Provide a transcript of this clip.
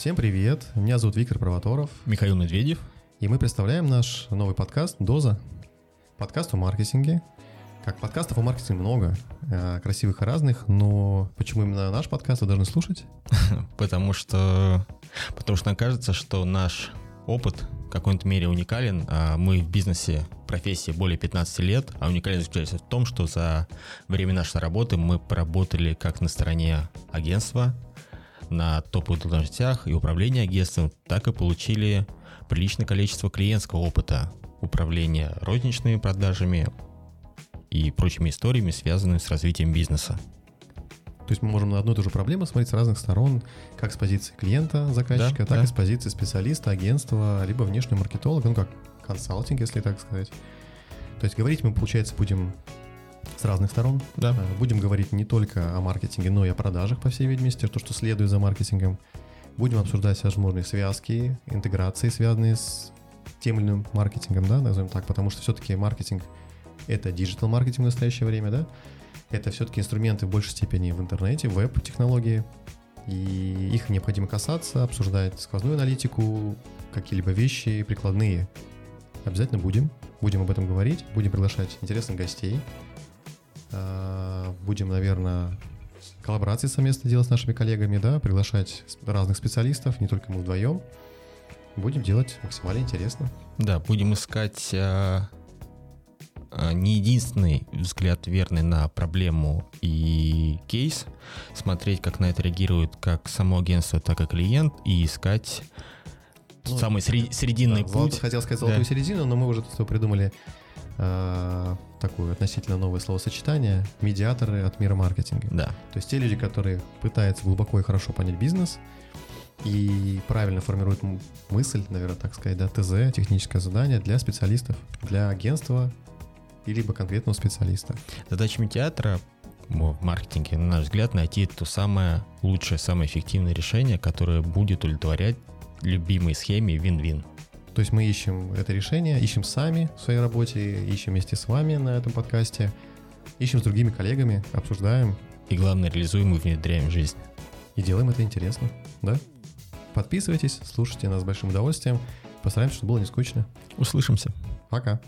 Всем привет, меня зовут Виктор Провоторов. Михаил Медведев. И мы представляем наш новый подкаст «Доза». Подкаст о маркетинге. Как подкастов о маркетинге много, э, красивых и разных, но почему именно наш подкаст вы должны слушать? Потому что, потому что нам кажется, что наш опыт в какой-то мере уникален. А мы в бизнесе, профессии более 15 лет, а уникальность заключается в том, что за время нашей работы мы поработали как на стороне агентства, на топовых должностях и управления агентством, так и получили приличное количество клиентского опыта управления розничными продажами и прочими историями, связанными с развитием бизнеса. То есть мы можем на одну и ту же проблему смотреть с разных сторон, как с позиции клиента, заказчика, да, так да. и с позиции специалиста, агентства, либо внешнего маркетолога, ну как консалтинг, если так сказать. То есть говорить мы, получается, будем с разных сторон. Да. Э, будем говорить не только о маркетинге, но и о продажах, по всей видимости, то, что следует за маркетингом. Будем обсуждать возможные связки, интеграции, связанные с тем или иным маркетингом, да, назовем так, потому что все-таки маркетинг — это digital-маркетинг в настоящее время, да, это все-таки инструменты в большей степени в интернете, веб-технологии, и их необходимо касаться, обсуждать сквозную аналитику, какие-либо вещи прикладные. Обязательно будем, будем об этом говорить, будем приглашать интересных гостей, будем, наверное, коллаборации совместно делать с нашими коллегами, да, приглашать разных специалистов, не только мы вдвоем. Будем делать максимально интересно. Да, будем искать а, а, не единственный взгляд верный на проблему и кейс, смотреть, как на это реагирует как само агентство, так и клиент, и искать ну, самый сред, срединный да, путь. хотел сказать золотую да. середину, но мы уже тут придумали э, такое относительно новое словосочетание медиаторы от мира маркетинга. Да. То есть те люди, которые пытаются глубоко и хорошо понять бизнес и правильно формируют мысль, наверное, так сказать, да, ТЗ, техническое задание для специалистов, для агентства и либо конкретного специалиста. Задача медиатора в маркетинге, на наш взгляд, найти то самое лучшее, самое эффективное решение, которое будет удовлетворять любимой схеме вин-вин. То есть мы ищем это решение, ищем сами в своей работе, ищем вместе с вами на этом подкасте, ищем с другими коллегами, обсуждаем. И главное, реализуем и внедряем в жизнь. И делаем это интересно, да? Подписывайтесь, слушайте нас с большим удовольствием. Постараемся, чтобы было не скучно. Услышимся. Пока.